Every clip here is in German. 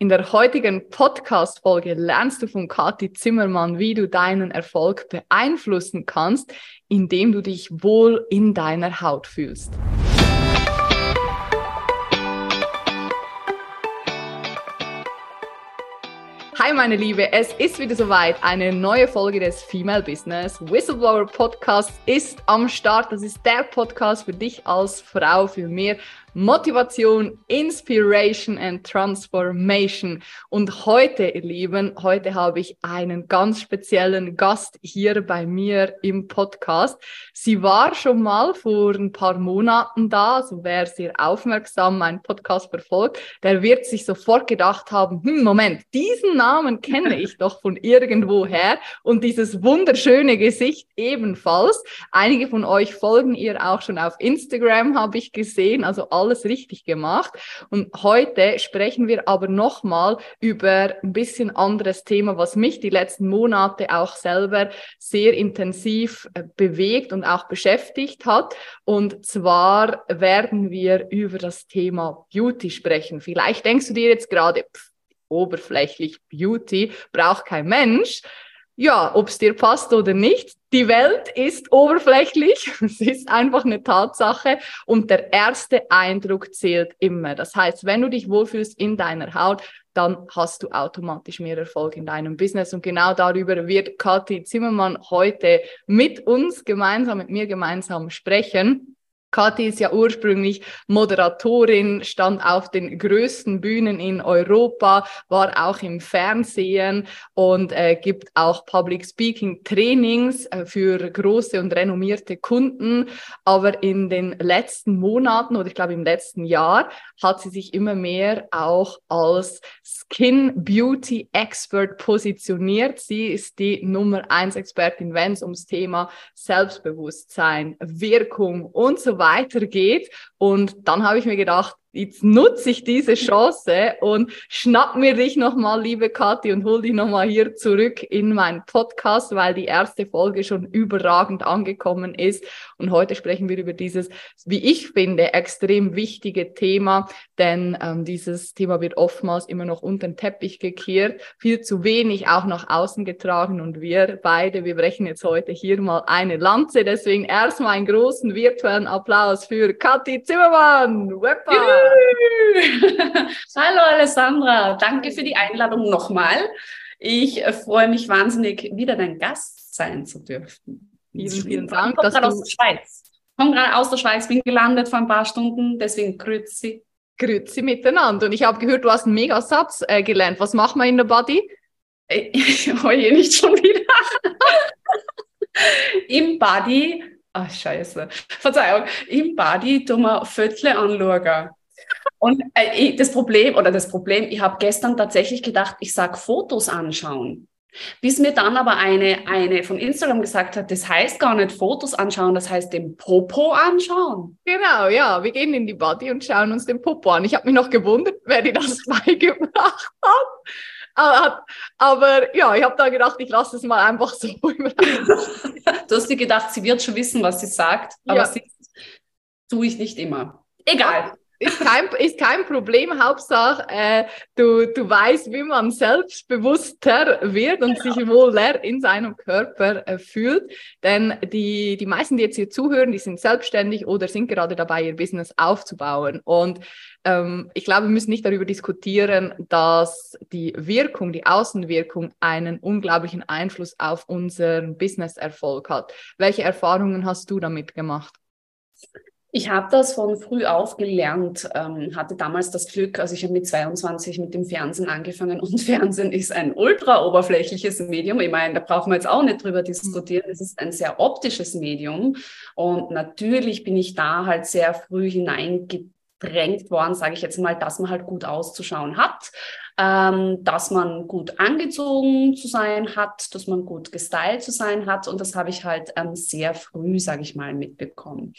In der heutigen Podcast-Folge lernst du von Kathi Zimmermann, wie du deinen Erfolg beeinflussen kannst, indem du dich wohl in deiner Haut fühlst. Hi meine Liebe, es ist wieder soweit. Eine neue Folge des Female Business Whistleblower Podcasts ist am Start. Das ist der Podcast für dich als Frau für mehr Motivation, Inspiration and Transformation. Und heute, ihr Lieben, heute habe ich einen ganz speziellen Gast hier bei mir im Podcast. Sie war schon mal vor ein paar Monaten da, also wer sehr aufmerksam meinen Podcast verfolgt, der wird sich sofort gedacht haben, hm, Moment, diesen Namen kenne ich doch von irgendwoher und dieses wunderschöne Gesicht ebenfalls. Einige von euch folgen ihr auch schon auf Instagram, habe ich gesehen, also alles richtig gemacht. Und heute sprechen wir aber nochmal über ein bisschen anderes Thema, was mich die letzten Monate auch selber sehr intensiv äh, bewegt und auch beschäftigt hat. Und zwar werden wir über das Thema Beauty sprechen. Vielleicht denkst du dir jetzt gerade, pff, oberflächlich Beauty braucht kein Mensch ja, ob es dir passt oder nicht. Die Welt ist oberflächlich. Es ist einfach eine Tatsache und der erste Eindruck zählt immer. Das heißt, wenn du dich wohlfühlst in deiner Haut, dann hast du automatisch mehr Erfolg in deinem Business. Und genau darüber wird Kathi Zimmermann heute mit uns gemeinsam, mit mir gemeinsam sprechen. Kathi ist ja ursprünglich Moderatorin, stand auf den größten Bühnen in Europa, war auch im Fernsehen und äh, gibt auch Public Speaking Trainings äh, für große und renommierte Kunden. Aber in den letzten Monaten oder ich glaube im letzten Jahr hat sie sich immer mehr auch als Skin Beauty Expert positioniert. Sie ist die Nummer eins Expertin, wenn es ums Thema Selbstbewusstsein, Wirkung und so weiter weitergeht. Und dann habe ich mir gedacht, jetzt nutze ich diese Chance und schnapp mir dich nochmal, liebe Kathi, und hol dich nochmal hier zurück in meinen Podcast, weil die erste Folge schon überragend angekommen ist. Und heute sprechen wir über dieses, wie ich finde, extrem wichtige Thema, denn ähm, dieses Thema wird oftmals immer noch unter den Teppich gekehrt, viel zu wenig auch nach außen getragen und wir beide, wir brechen jetzt heute hier mal eine Lanze. Deswegen erstmal einen großen virtuellen Applaus für Kathi Zimmermann. Hallo Alessandra, danke für die Einladung nochmal. Ich freue mich wahnsinnig, wieder dein Gast sein zu dürfen. Vielen, vielen Dank. Ich komme gerade aus der Schweiz. Ich komme gerade aus der Schweiz, bin gelandet vor ein paar Stunden, deswegen grüezi. Grüezi miteinander. Und ich habe gehört, du hast einen Megasatz äh, gelernt. Was machen wir in der Body? Ich heue nicht schon wieder. Im Body, ach scheiße, Verzeihung, im Body tun wir Viertel anschauen. Und äh, das Problem, oder das Problem, ich habe gestern tatsächlich gedacht, ich sage Fotos anschauen. Bis mir dann aber eine, eine von Instagram gesagt hat, das heißt gar nicht Fotos anschauen, das heißt den Popo anschauen. Genau, ja, wir gehen in die Body und schauen uns den Popo an. Ich habe mich noch gewundert, wer dir das beigebracht hat. Aber, aber ja, ich habe da gedacht, ich lasse es mal einfach so. du hast dir gedacht, sie wird schon wissen, was sie sagt, aber ja. sie tue ich nicht immer. Egal. Ist kein, ist kein Problem. Hauptsache, äh, du, du weißt, wie man selbstbewusster wird und sich wohler in seinem Körper äh, fühlt. Denn die, die meisten, die jetzt hier zuhören, die sind selbstständig oder sind gerade dabei, ihr Business aufzubauen. Und ähm, ich glaube, wir müssen nicht darüber diskutieren, dass die Wirkung, die Außenwirkung einen unglaublichen Einfluss auf unseren Business-Erfolg hat. Welche Erfahrungen hast du damit gemacht? Ich habe das von früh auf gelernt, ähm, hatte damals das Glück, also ich habe mit 22 mit dem Fernsehen angefangen und Fernsehen ist ein ultra oberflächliches Medium. Ich meine, da brauchen wir jetzt auch nicht drüber diskutieren. Es ist ein sehr optisches Medium und natürlich bin ich da halt sehr früh hineingedrängt worden, sage ich jetzt mal, dass man halt gut auszuschauen hat, ähm, dass man gut angezogen zu sein hat, dass man gut gestylt zu sein hat und das habe ich halt ähm, sehr früh, sage ich mal, mitbekommen.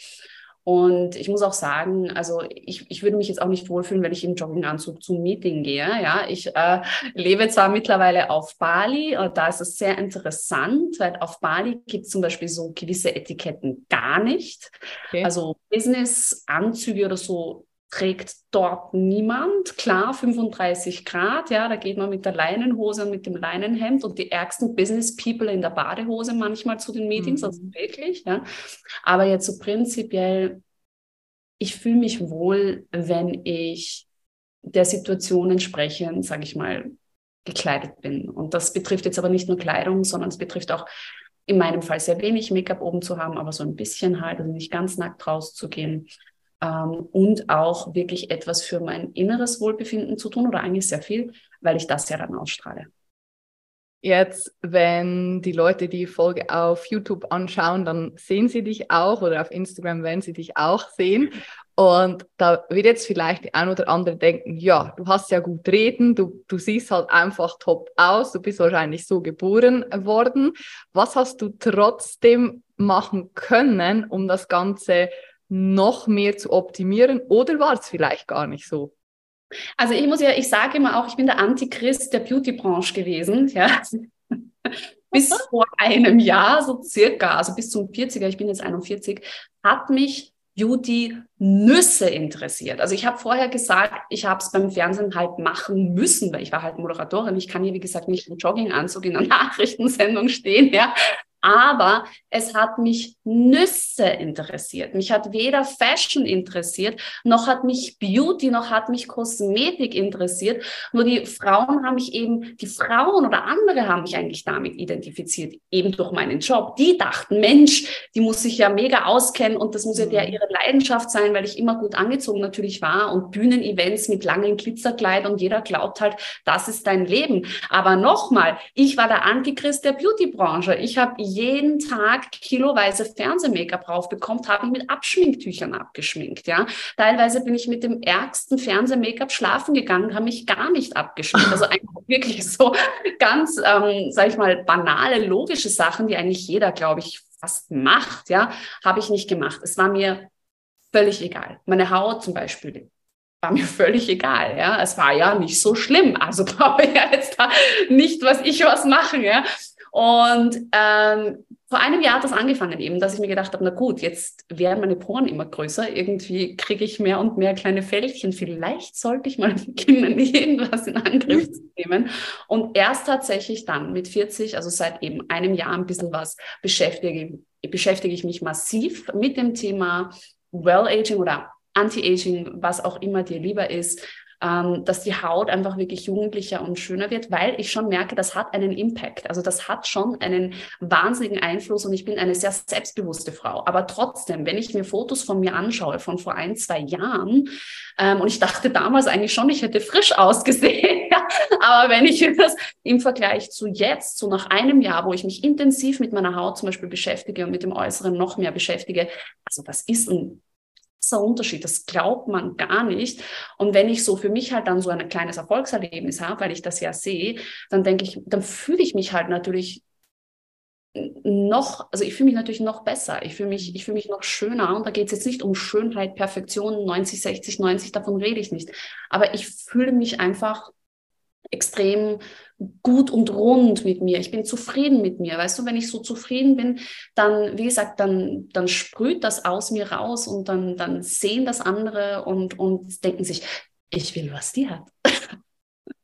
Und ich muss auch sagen, also ich, ich würde mich jetzt auch nicht wohlfühlen, wenn ich im Jogginganzug zum Meeting gehe. Ja, ich äh, lebe zwar mittlerweile auf Bali, und da ist es sehr interessant, weil auf Bali gibt es zum Beispiel so gewisse Etiketten gar nicht. Okay. Also Business-Anzüge oder so trägt dort niemand. Klar, 35 Grad, ja, da geht man mit der Leinenhose und mit dem Leinenhemd und die ärgsten Business People in der Badehose manchmal zu den Meetings, mhm. also wirklich, ja. Aber jetzt so prinzipiell, ich fühle mich wohl, wenn ich der Situation entsprechend, sage ich mal, gekleidet bin. Und das betrifft jetzt aber nicht nur Kleidung, sondern es betrifft auch in meinem Fall sehr wenig Make-up oben zu haben, aber so ein bisschen halt, also nicht ganz nackt rauszugehen. Ähm, und auch wirklich etwas für mein inneres Wohlbefinden zu tun oder eigentlich sehr viel, weil ich das ja dann ausstrahle. Jetzt, wenn die Leute die Folge auf YouTube anschauen, dann sehen sie dich auch oder auf Instagram werden sie dich auch sehen. Und da wird jetzt vielleicht die ein oder andere denken, ja, du hast ja gut reden, du, du siehst halt einfach top aus, du bist wahrscheinlich so geboren worden. Was hast du trotzdem machen können, um das Ganze noch mehr zu optimieren oder war es vielleicht gar nicht so? Also ich muss ja, ich sage immer auch, ich bin der Antichrist der Beauty-Branche gewesen, ja. bis vor einem Jahr, so circa, also bis zum 40er, ich bin jetzt 41, hat mich Beauty Nüsse interessiert. Also ich habe vorher gesagt, ich habe es beim Fernsehen halt machen müssen, weil ich war halt Moderatorin. Ich kann hier, wie gesagt, nicht im Jogginganzug in einer Nachrichtensendung stehen, ja aber es hat mich Nüsse interessiert. Mich hat weder Fashion interessiert, noch hat mich Beauty, noch hat mich Kosmetik interessiert. Nur die Frauen haben mich eben, die Frauen oder andere haben mich eigentlich damit identifiziert, eben durch meinen Job. Die dachten, Mensch, die muss sich ja mega auskennen und das muss ja der mhm. ihre Leidenschaft sein, weil ich immer gut angezogen natürlich war und Bühnenevents mit langen Glitzerkleid und jeder glaubt halt, das ist dein Leben. Aber nochmal, ich war der Antichrist der Beautybranche. Ich habe jeden Tag kiloweise Fernseh-Make-up raufbekommt, habe ich mit Abschminktüchern abgeschminkt. Ja, teilweise bin ich mit dem ärgsten Fernseh-Make-up schlafen gegangen, habe mich gar nicht abgeschminkt. Also eigentlich wirklich so ganz, ähm, sag ich mal, banale, logische Sachen, die eigentlich jeder, glaube ich, fast macht. Ja, habe ich nicht gemacht. Es war mir völlig egal. Meine Haut zum Beispiel, war mir völlig egal. Ja, es war ja nicht so schlimm. Also brauche ich ja jetzt da nicht, was ich was machen. Ja, und ähm, vor einem Jahr hat das angefangen eben, dass ich mir gedacht habe, na gut, jetzt werden meine Poren immer größer. Irgendwie kriege ich mehr und mehr kleine Fältchen. Vielleicht sollte ich mal beginnen, irgendwas in Angriff zu nehmen. Und erst tatsächlich dann mit 40, also seit eben einem Jahr ein bisschen was, beschäftige, beschäftige ich mich massiv mit dem Thema Well-Aging oder Anti-Aging, was auch immer dir lieber ist, ähm, dass die Haut einfach wirklich jugendlicher und schöner wird, weil ich schon merke, das hat einen Impact. Also das hat schon einen wahnsinnigen Einfluss und ich bin eine sehr selbstbewusste Frau. Aber trotzdem, wenn ich mir Fotos von mir anschaue von vor ein, zwei Jahren, ähm, und ich dachte damals eigentlich schon, ich hätte frisch ausgesehen, aber wenn ich das im Vergleich zu jetzt, so nach einem Jahr, wo ich mich intensiv mit meiner Haut zum Beispiel beschäftige und mit dem Äußeren noch mehr beschäftige, also das ist ein krasser Unterschied. Das glaubt man gar nicht. Und wenn ich so für mich halt dann so ein kleines Erfolgserlebnis habe, weil ich das ja sehe, dann denke ich, dann fühle ich mich halt natürlich noch, also ich fühle mich natürlich noch besser. Ich fühle mich, ich fühle mich noch schöner. Und da geht es jetzt nicht um Schönheit, Perfektion, 90, 60, 90, davon rede ich nicht. Aber ich fühle mich einfach extrem gut und rund mit mir. Ich bin zufrieden mit mir. Weißt du, wenn ich so zufrieden bin, dann, wie gesagt, dann, dann sprüht das aus mir raus und dann, dann sehen das andere und, und denken sich, ich will, was die hat.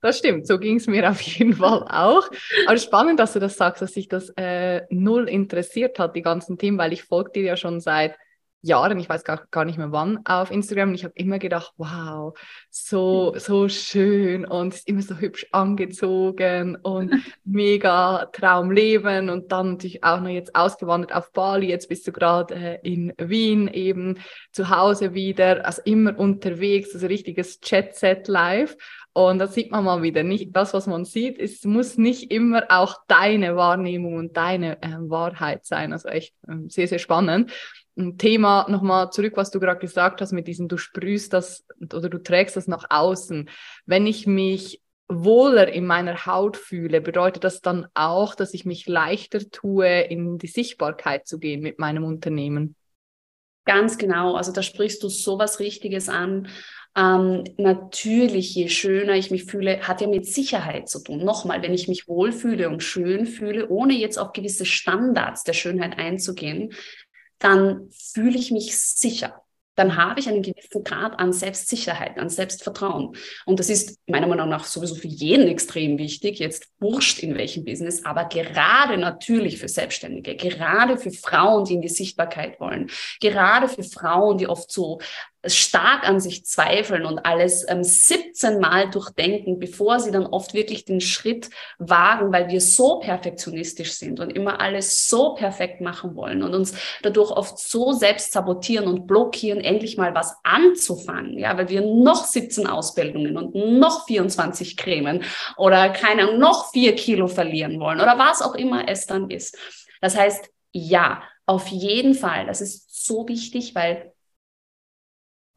Das stimmt, so ging es mir auf jeden Fall auch. Aber spannend, dass du das sagst, dass sich das äh, null interessiert hat, die ganzen Themen, weil ich folge dir ja schon seit Jahren, ich weiß gar, gar nicht mehr wann, auf Instagram. Und ich habe immer gedacht, wow, so, so schön und ist immer so hübsch angezogen und mega Traumleben. Und dann natürlich auch noch jetzt ausgewandert auf Bali. Jetzt bist du gerade äh, in Wien eben zu Hause wieder, also immer unterwegs, also richtiges Jet-Set-Life. Und da sieht man mal wieder, nicht das, was man sieht, es muss nicht immer auch deine Wahrnehmung und deine äh, Wahrheit sein. Also echt äh, sehr, sehr spannend ein Thema nochmal zurück, was du gerade gesagt hast, mit diesem, du sprühst das oder du trägst das nach außen. Wenn ich mich wohler in meiner Haut fühle, bedeutet das dann auch, dass ich mich leichter tue, in die Sichtbarkeit zu gehen mit meinem Unternehmen? Ganz genau. Also da sprichst du sowas Richtiges an. Ähm, natürlich, je schöner ich mich fühle, hat ja mit Sicherheit zu tun. Nochmal, wenn ich mich wohlfühle und schön fühle, ohne jetzt auf gewisse Standards der Schönheit einzugehen, dann fühle ich mich sicher. dann habe ich einen gewissen Grad an Selbstsicherheit, an Selbstvertrauen. Und das ist meiner Meinung nach sowieso für jeden extrem wichtig, jetzt wurscht in welchem Business, aber gerade natürlich für Selbstständige, gerade für Frauen, die in die Sichtbarkeit wollen, gerade für Frauen, die oft so stark an sich zweifeln und alles ähm, 17 Mal durchdenken, bevor sie dann oft wirklich den Schritt wagen, weil wir so perfektionistisch sind und immer alles so perfekt machen wollen und uns dadurch oft so selbst sabotieren und blockieren, endlich mal was anzufangen, ja, weil wir noch 17 Ausbildungen und noch 24 Cremen oder keine noch vier Kilo verlieren wollen oder was auch immer es dann ist. Das heißt, ja, auf jeden Fall, das ist so wichtig, weil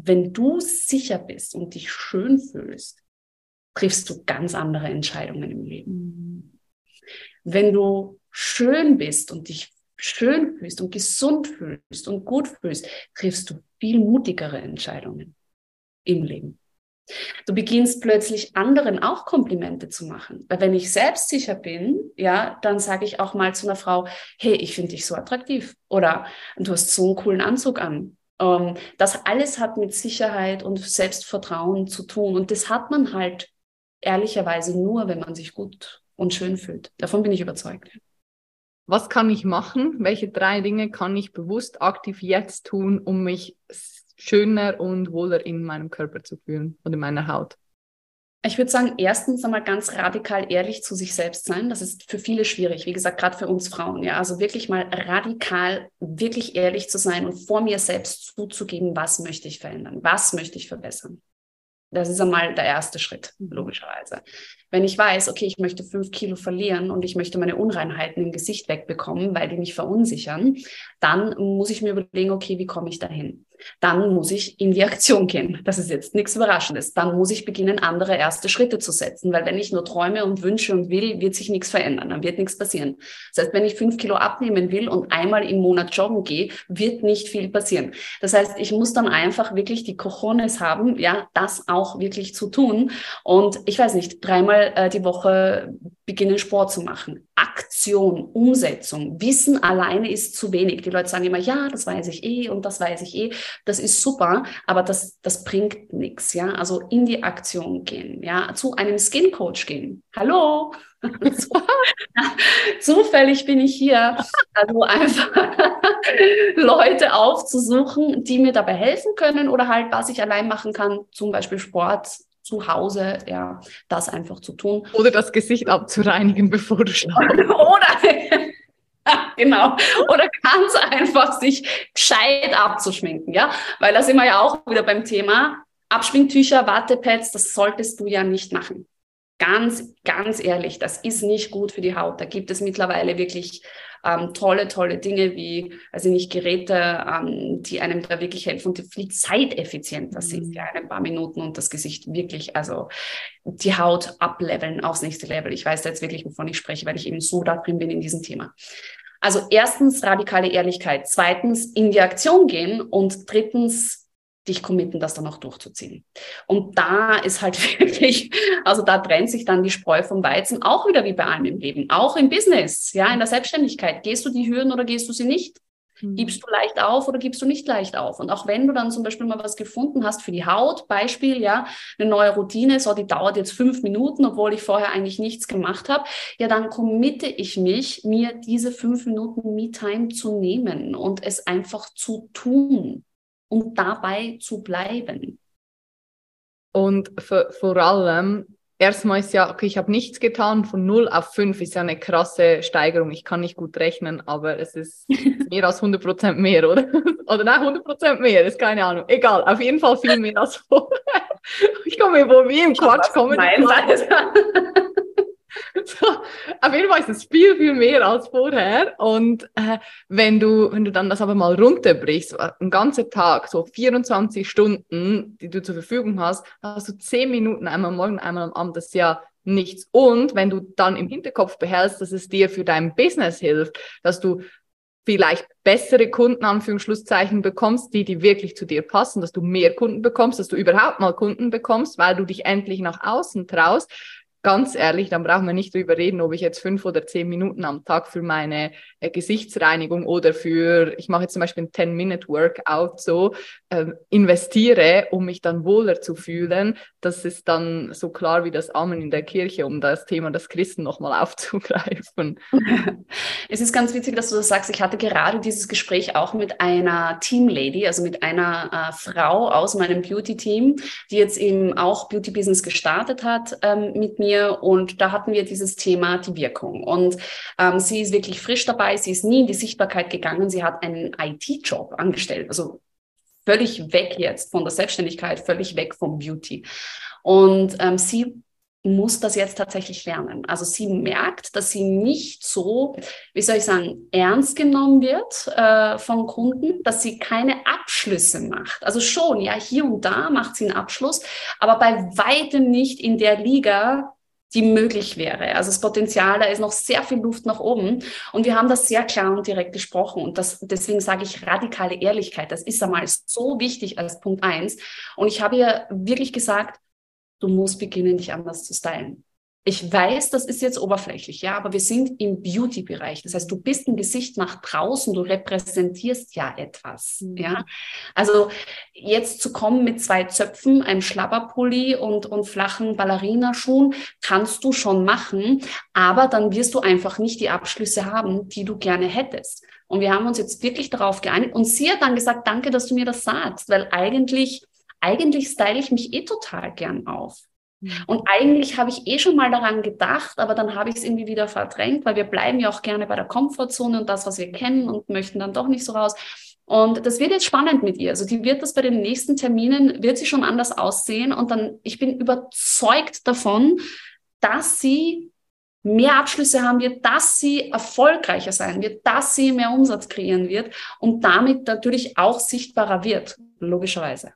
wenn du sicher bist und dich schön fühlst, triffst du ganz andere Entscheidungen im Leben. Wenn du schön bist und dich schön fühlst und gesund fühlst und gut fühlst, triffst du viel mutigere Entscheidungen im Leben. Du beginnst plötzlich anderen auch Komplimente zu machen. Weil wenn ich selbstsicher bin, ja, dann sage ich auch mal zu einer Frau, hey, ich finde dich so attraktiv. Oder du hast so einen coolen Anzug an. Ähm, das alles hat mit Sicherheit und Selbstvertrauen zu tun. Und das hat man halt ehrlicherweise nur, wenn man sich gut und schön fühlt. Davon bin ich überzeugt. Was kann ich machen? Welche drei Dinge kann ich bewusst aktiv jetzt tun, um mich schöner und wohler in meinem Körper zu fühlen und in meiner Haut? Ich würde sagen, erstens einmal ganz radikal ehrlich zu sich selbst sein. Das ist für viele schwierig. Wie gesagt, gerade für uns Frauen. Ja, also wirklich mal radikal, wirklich ehrlich zu sein und vor mir selbst zuzugeben, was möchte ich verändern? Was möchte ich verbessern? Das ist einmal der erste Schritt, logischerweise. Wenn ich weiß, okay, ich möchte fünf Kilo verlieren und ich möchte meine Unreinheiten im Gesicht wegbekommen, weil die mich verunsichern, dann muss ich mir überlegen, okay, wie komme ich dahin? dann muss ich in die Aktion gehen. Das ist jetzt nichts Überraschendes. Dann muss ich beginnen, andere erste Schritte zu setzen, weil wenn ich nur träume und wünsche und will, wird sich nichts verändern, dann wird nichts passieren. Das heißt, wenn ich fünf Kilo abnehmen will und einmal im Monat joggen gehe, wird nicht viel passieren. Das heißt, ich muss dann einfach wirklich die Cojones haben, ja, das auch wirklich zu tun. Und ich weiß nicht, dreimal äh, die Woche beginnen Sport zu machen. Aktion, Umsetzung. Wissen alleine ist zu wenig. Die Leute sagen immer, ja, das weiß ich eh und das weiß ich eh. Das ist super, aber das, das bringt nichts. Ja, also in die Aktion gehen. Ja, zu einem Skin Coach gehen. Hallo. Zufällig bin ich hier. Also einfach Leute aufzusuchen, die mir dabei helfen können oder halt, was ich allein machen kann, zum Beispiel Sport, zu Hause, ja, das einfach zu tun. Oder das Gesicht abzureinigen, bevor du schlafst. Oder genau. Oder ganz einfach sich gescheit abzuschminken, ja. Weil da sind wir ja auch wieder beim Thema Abschminktücher, Wattepads, das solltest du ja nicht machen. Ganz, ganz ehrlich, das ist nicht gut für die Haut. Da gibt es mittlerweile wirklich ähm, tolle, tolle Dinge wie, also nicht Geräte, ähm, die einem da wirklich helfen und die viel zeiteffizienter sind, mhm. ja, ein paar Minuten und das Gesicht wirklich, also die Haut ableveln aufs nächste Level. Ich weiß jetzt wirklich, wovon ich spreche, weil ich eben so da drin bin in diesem Thema. Also erstens radikale Ehrlichkeit, zweitens in die Aktion gehen und drittens dich committen, das dann auch durchzuziehen. Und da ist halt wirklich, also da trennt sich dann die Spreu vom Weizen, auch wieder wie bei allem im Leben, auch im Business, ja, in der Selbstständigkeit. Gehst du die Hürden oder gehst du sie nicht? Mhm. Gibst du leicht auf oder gibst du nicht leicht auf? Und auch wenn du dann zum Beispiel mal was gefunden hast für die Haut, Beispiel, ja, eine neue Routine, so, die dauert jetzt fünf Minuten, obwohl ich vorher eigentlich nichts gemacht habe, ja, dann committe ich mich, mir diese fünf Minuten Me-Time zu nehmen und es einfach zu tun und dabei zu bleiben. Und vor allem, erstmal ist ja, okay, ich habe nichts getan, von 0 auf 5 ist ja eine krasse Steigerung. Ich kann nicht gut rechnen, aber es ist mehr als 100 Prozent mehr, oder? oder nein, 100 Prozent mehr, ist keine Ahnung. Egal, auf jeden Fall viel mehr als vorher. Ich komme mir wohl wie im Quatsch kommen. Nein, So, auf jeden Fall ist es viel, viel mehr als vorher. Und äh, wenn, du, wenn du dann das aber mal runterbrichst, so einen ganzen Tag, so 24 Stunden, die du zur Verfügung hast, hast du 10 Minuten, einmal am Morgen, einmal am Abend, das ist ja nichts. Und wenn du dann im Hinterkopf behältst, dass es dir für dein Business hilft, dass du vielleicht bessere Kunden, Anführungsschlusszeichen, bekommst, die, die wirklich zu dir passen, dass du mehr Kunden bekommst, dass du überhaupt mal Kunden bekommst, weil du dich endlich nach außen traust, ganz ehrlich, dann brauchen wir nicht drüber reden, ob ich jetzt fünf oder zehn Minuten am Tag für meine äh, Gesichtsreinigung oder für, ich mache jetzt zum Beispiel ein 10-Minute-Workout so, äh, investiere, um mich dann wohler zu fühlen. Das ist dann so klar wie das Amen in der Kirche, um das Thema des Christen nochmal aufzugreifen. Es ist ganz witzig, dass du das sagst. Ich hatte gerade dieses Gespräch auch mit einer Teamlady, also mit einer äh, Frau aus meinem Beauty-Team, die jetzt eben auch Beauty-Business gestartet hat ähm, mit mir mir und da hatten wir dieses Thema die Wirkung. Und ähm, sie ist wirklich frisch dabei, sie ist nie in die Sichtbarkeit gegangen, sie hat einen IT-Job angestellt, also völlig weg jetzt von der Selbstständigkeit, völlig weg vom Beauty. Und ähm, sie muss das jetzt tatsächlich lernen. Also sie merkt, dass sie nicht so, wie soll ich sagen, ernst genommen wird äh, von Kunden, dass sie keine Abschlüsse macht. Also schon, ja, hier und da macht sie einen Abschluss, aber bei weitem nicht in der Liga, die möglich wäre. Also das Potenzial, da ist noch sehr viel Luft nach oben. Und wir haben das sehr klar und direkt gesprochen. Und das, deswegen sage ich radikale Ehrlichkeit. Das ist einmal so wichtig als Punkt eins. Und ich habe ihr wirklich gesagt, du musst beginnen, dich anders zu stylen. Ich weiß, das ist jetzt oberflächlich, ja, aber wir sind im Beauty-Bereich. Das heißt, du bist ein Gesicht nach draußen, du repräsentierst ja etwas, mhm. ja. Also jetzt zu kommen mit zwei Zöpfen, einem Schlabberpulli und, und flachen Ballerinaschuhen, kannst du schon machen, aber dann wirst du einfach nicht die Abschlüsse haben, die du gerne hättest. Und wir haben uns jetzt wirklich darauf geeinigt und sie hat dann gesagt, danke, dass du mir das sagst, weil eigentlich, eigentlich style ich mich eh total gern auf. Mhm. Und eigentlich habe ich eh schon mal daran gedacht, aber dann habe ich es irgendwie wieder verdrängt, weil wir bleiben ja auch gerne bei der Komfortzone und das, was wir kennen und möchten dann doch nicht so raus. Und das wird jetzt spannend mit ihr. Also die wird das bei den nächsten Terminen, wird sie schon anders aussehen. Und dann, ich bin überzeugt davon, dass sie mehr Abschlüsse haben wird, dass sie erfolgreicher sein wird, dass sie mehr Umsatz kreieren wird und damit natürlich auch sichtbarer wird, logischerweise.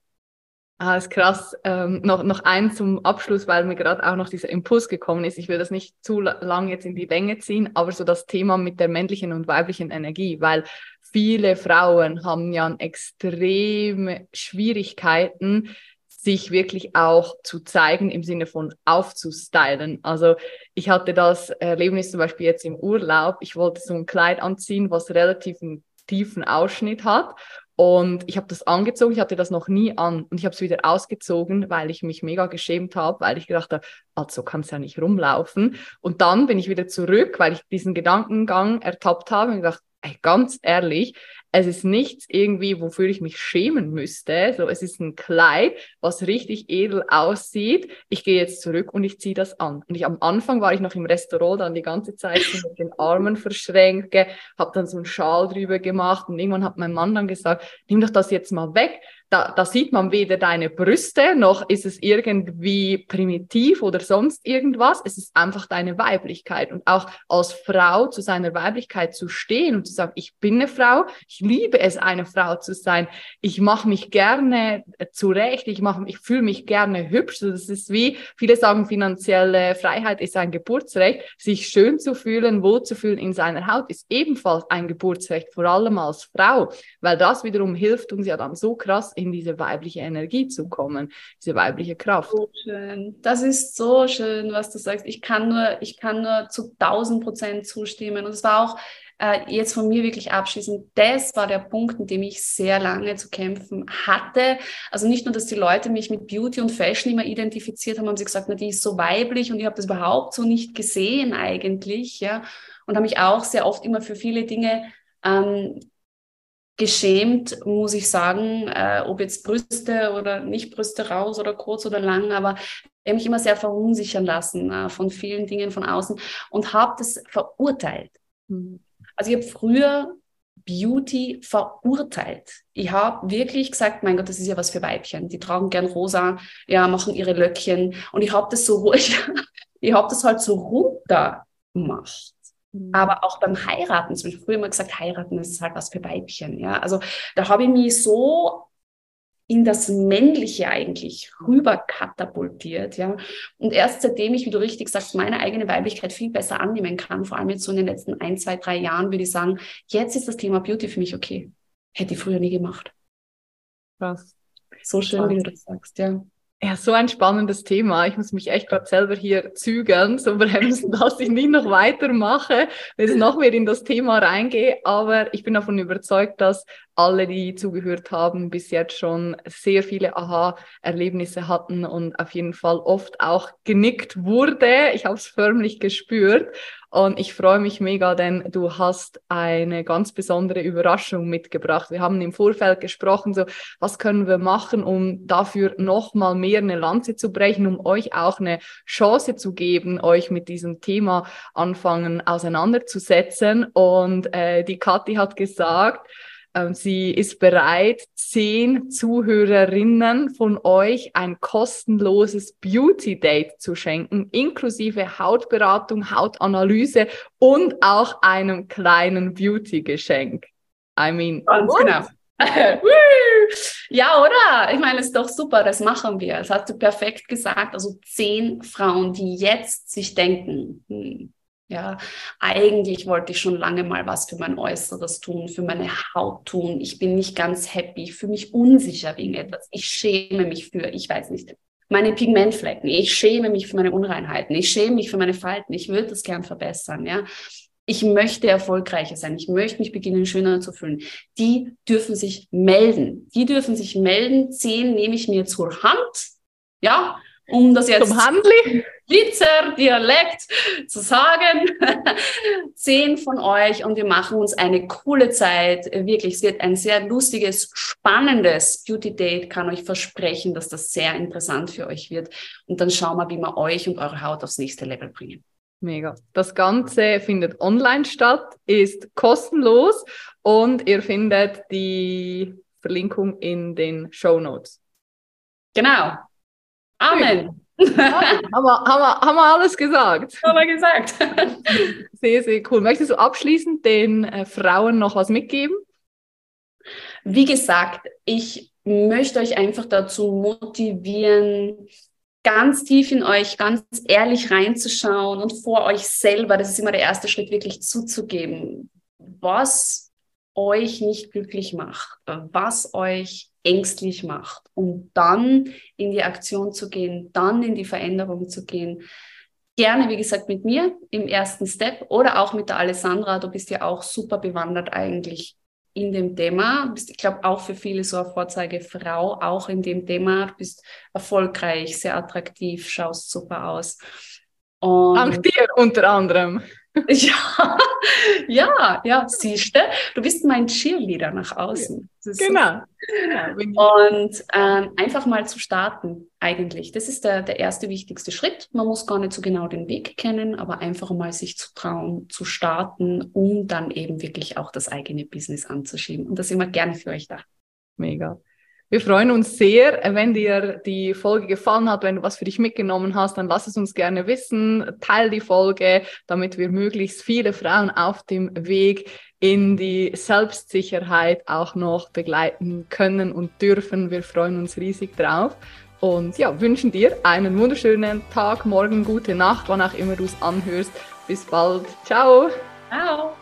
Ah, ist krass. Ähm, noch, noch ein zum Abschluss, weil mir gerade auch noch dieser Impuls gekommen ist. Ich will das nicht zu lang jetzt in die Länge ziehen, aber so das Thema mit der männlichen und weiblichen Energie, weil viele Frauen haben ja extreme Schwierigkeiten, sich wirklich auch zu zeigen im Sinne von aufzustylen. Also ich hatte das Erlebnis zum Beispiel jetzt im Urlaub. Ich wollte so ein Kleid anziehen, was relativ einen tiefen Ausschnitt hat und ich habe das angezogen, ich hatte das noch nie an und ich habe es wieder ausgezogen, weil ich mich mega geschämt habe, weil ich gedacht habe, also kann es ja nicht rumlaufen. Und dann bin ich wieder zurück, weil ich diesen Gedankengang ertappt habe und gedacht, ey, ganz ehrlich, es ist nichts irgendwie, wofür ich mich schämen müsste. So, es ist ein Kleid, was richtig edel aussieht. Ich gehe jetzt zurück und ich ziehe das an. Und ich am Anfang war ich noch im Restaurant dann die ganze Zeit mit den Armen verschränkt, habe dann so einen Schal drüber gemacht und irgendwann hat mein Mann dann gesagt, nimm doch das jetzt mal weg da, da sieht man weder deine Brüste, noch ist es irgendwie primitiv oder sonst irgendwas. Es ist einfach deine Weiblichkeit. Und auch als Frau zu seiner Weiblichkeit zu stehen und zu sagen, ich bin eine Frau, ich liebe es, eine Frau zu sein. Ich mache mich gerne zurecht, ich, mach, ich fühle mich gerne hübsch. Das ist wie, viele sagen, finanzielle Freiheit ist ein Geburtsrecht. Sich schön zu fühlen, wohl zu fühlen in seiner Haut ist ebenfalls ein Geburtsrecht, vor allem als Frau, weil das wiederum hilft uns ja dann so krass in diese weibliche Energie zu kommen, diese weibliche Kraft. So schön. Das ist so schön, was du sagst. Ich kann nur, ich kann nur zu 1000 Prozent zustimmen. Und es war auch äh, jetzt von mir wirklich abschließend, das war der Punkt, in dem ich sehr lange zu kämpfen hatte. Also nicht nur, dass die Leute mich mit Beauty und Fashion immer identifiziert haben, haben sie gesagt, na, die ist so weiblich und ich habe das überhaupt so nicht gesehen eigentlich, ja. Und habe mich auch sehr oft immer für viele Dinge ähm, geschämt, muss ich sagen, äh, ob jetzt Brüste oder nicht Brüste raus oder kurz oder lang, aber ich habe mich immer sehr verunsichern lassen äh, von vielen Dingen von außen und habe das verurteilt. Mhm. Also ich habe früher Beauty verurteilt. Ich habe wirklich gesagt, mein Gott, das ist ja was für Weibchen. Die tragen gern rosa, ja, machen ihre Löckchen. Und ich habe das so, ich, ich habe das halt so runter gemacht. Mhm. Aber auch beim Heiraten, zum Beispiel früher immer gesagt, heiraten ist halt was für Weibchen. Ja, also da habe ich mich so in das Männliche eigentlich rüber katapultiert, ja. Und erst seitdem ich, wie du richtig sagst, meine eigene Weiblichkeit viel besser annehmen kann, vor allem jetzt so in den letzten ein, zwei, drei Jahren, würde ich sagen, jetzt ist das Thema Beauty für mich okay. Hätte ich früher nie gemacht. Krass. So schön, Krass. wie du das sagst, ja. Ja, so ein spannendes Thema. Ich muss mich echt gerade selber hier zügeln, so bremsen, dass ich nicht noch weitermache, wenn ich noch mehr in das Thema reingehe. Aber ich bin davon überzeugt, dass alle, die zugehört haben, bis jetzt schon sehr viele Aha-Erlebnisse hatten und auf jeden Fall oft auch genickt wurde. Ich habe es förmlich gespürt. Und ich freue mich mega, denn du hast eine ganz besondere Überraschung mitgebracht. Wir haben im Vorfeld gesprochen, so was können wir machen, um dafür noch mal mehr eine Lanze zu brechen, um euch auch eine Chance zu geben, euch mit diesem Thema anfangen auseinanderzusetzen. Und äh, die Kathi hat gesagt, sie ist bereit, zehn Zuhörerinnen von euch ein kostenloses Beauty Date zu schenken, inklusive Hautberatung, Hautanalyse und auch einem kleinen Beauty Geschenk. I mean, ganz what? genau. ja, oder? Ich meine, es ist doch super, das machen wir. Das hast du perfekt gesagt. Also zehn Frauen, die jetzt sich denken, hm, ja, eigentlich wollte ich schon lange mal was für mein Äußeres tun, für meine Haut tun. Ich bin nicht ganz happy, ich fühle mich unsicher wegen etwas. Ich schäme mich für, ich weiß nicht, meine Pigmentflecken. Ich schäme mich für meine Unreinheiten. Ich schäme mich für meine Falten. Ich würde das gern verbessern, ja. Ich möchte erfolgreicher sein. Ich möchte mich beginnen, schöner zu fühlen. Die dürfen sich melden. Die dürfen sich melden. Zehn nehme ich mir zur Hand. Ja, um das jetzt zum Handli Blitzer Dialekt zu sagen. Zehn von euch und wir machen uns eine coole Zeit. Wirklich, es wird ein sehr lustiges, spannendes Beauty Date. Kann euch versprechen, dass das sehr interessant für euch wird. Und dann schauen wir, wie wir euch und eure Haut aufs nächste Level bringen. Mega. Das Ganze findet online statt, ist kostenlos und ihr findet die Verlinkung in den Show Notes. Genau. Amen. haben, wir, haben, wir, haben wir alles gesagt? Haben wir gesagt. sehr, sehr cool. Möchtest du abschließend den äh, Frauen noch was mitgeben? Wie gesagt, ich möchte euch einfach dazu motivieren, ganz tief in euch, ganz ehrlich reinzuschauen und vor euch selber, das ist immer der erste Schritt, wirklich zuzugeben, was euch nicht glücklich macht, was euch ängstlich macht, um dann in die Aktion zu gehen, dann in die Veränderung zu gehen. Gerne, wie gesagt, mit mir im ersten Step oder auch mit der Alessandra. Du bist ja auch super bewandert eigentlich in dem Thema. Du bist, ich glaube, auch für viele so eine Vorzeigefrau, auch in dem Thema. Du bist erfolgreich, sehr attraktiv, schaust super aus. Und Dank dir unter anderem. Ja, ja, ja, siehst du, du bist mein Cheerleader nach außen. Genau. genau. Und ähm, einfach mal zu starten, eigentlich. Das ist der, der erste wichtigste Schritt. Man muss gar nicht so genau den Weg kennen, aber einfach mal sich zu trauen, zu starten, um dann eben wirklich auch das eigene Business anzuschieben. Und da sind wir gerne für euch da. Mega. Wir freuen uns sehr, wenn dir die Folge gefallen hat, wenn du was für dich mitgenommen hast, dann lass es uns gerne wissen. Teil die Folge, damit wir möglichst viele Frauen auf dem Weg in die Selbstsicherheit auch noch begleiten können und dürfen. Wir freuen uns riesig drauf und ja, wünschen dir einen wunderschönen Tag, morgen, gute Nacht, wann auch immer du es anhörst. Bis bald. Ciao. Ciao.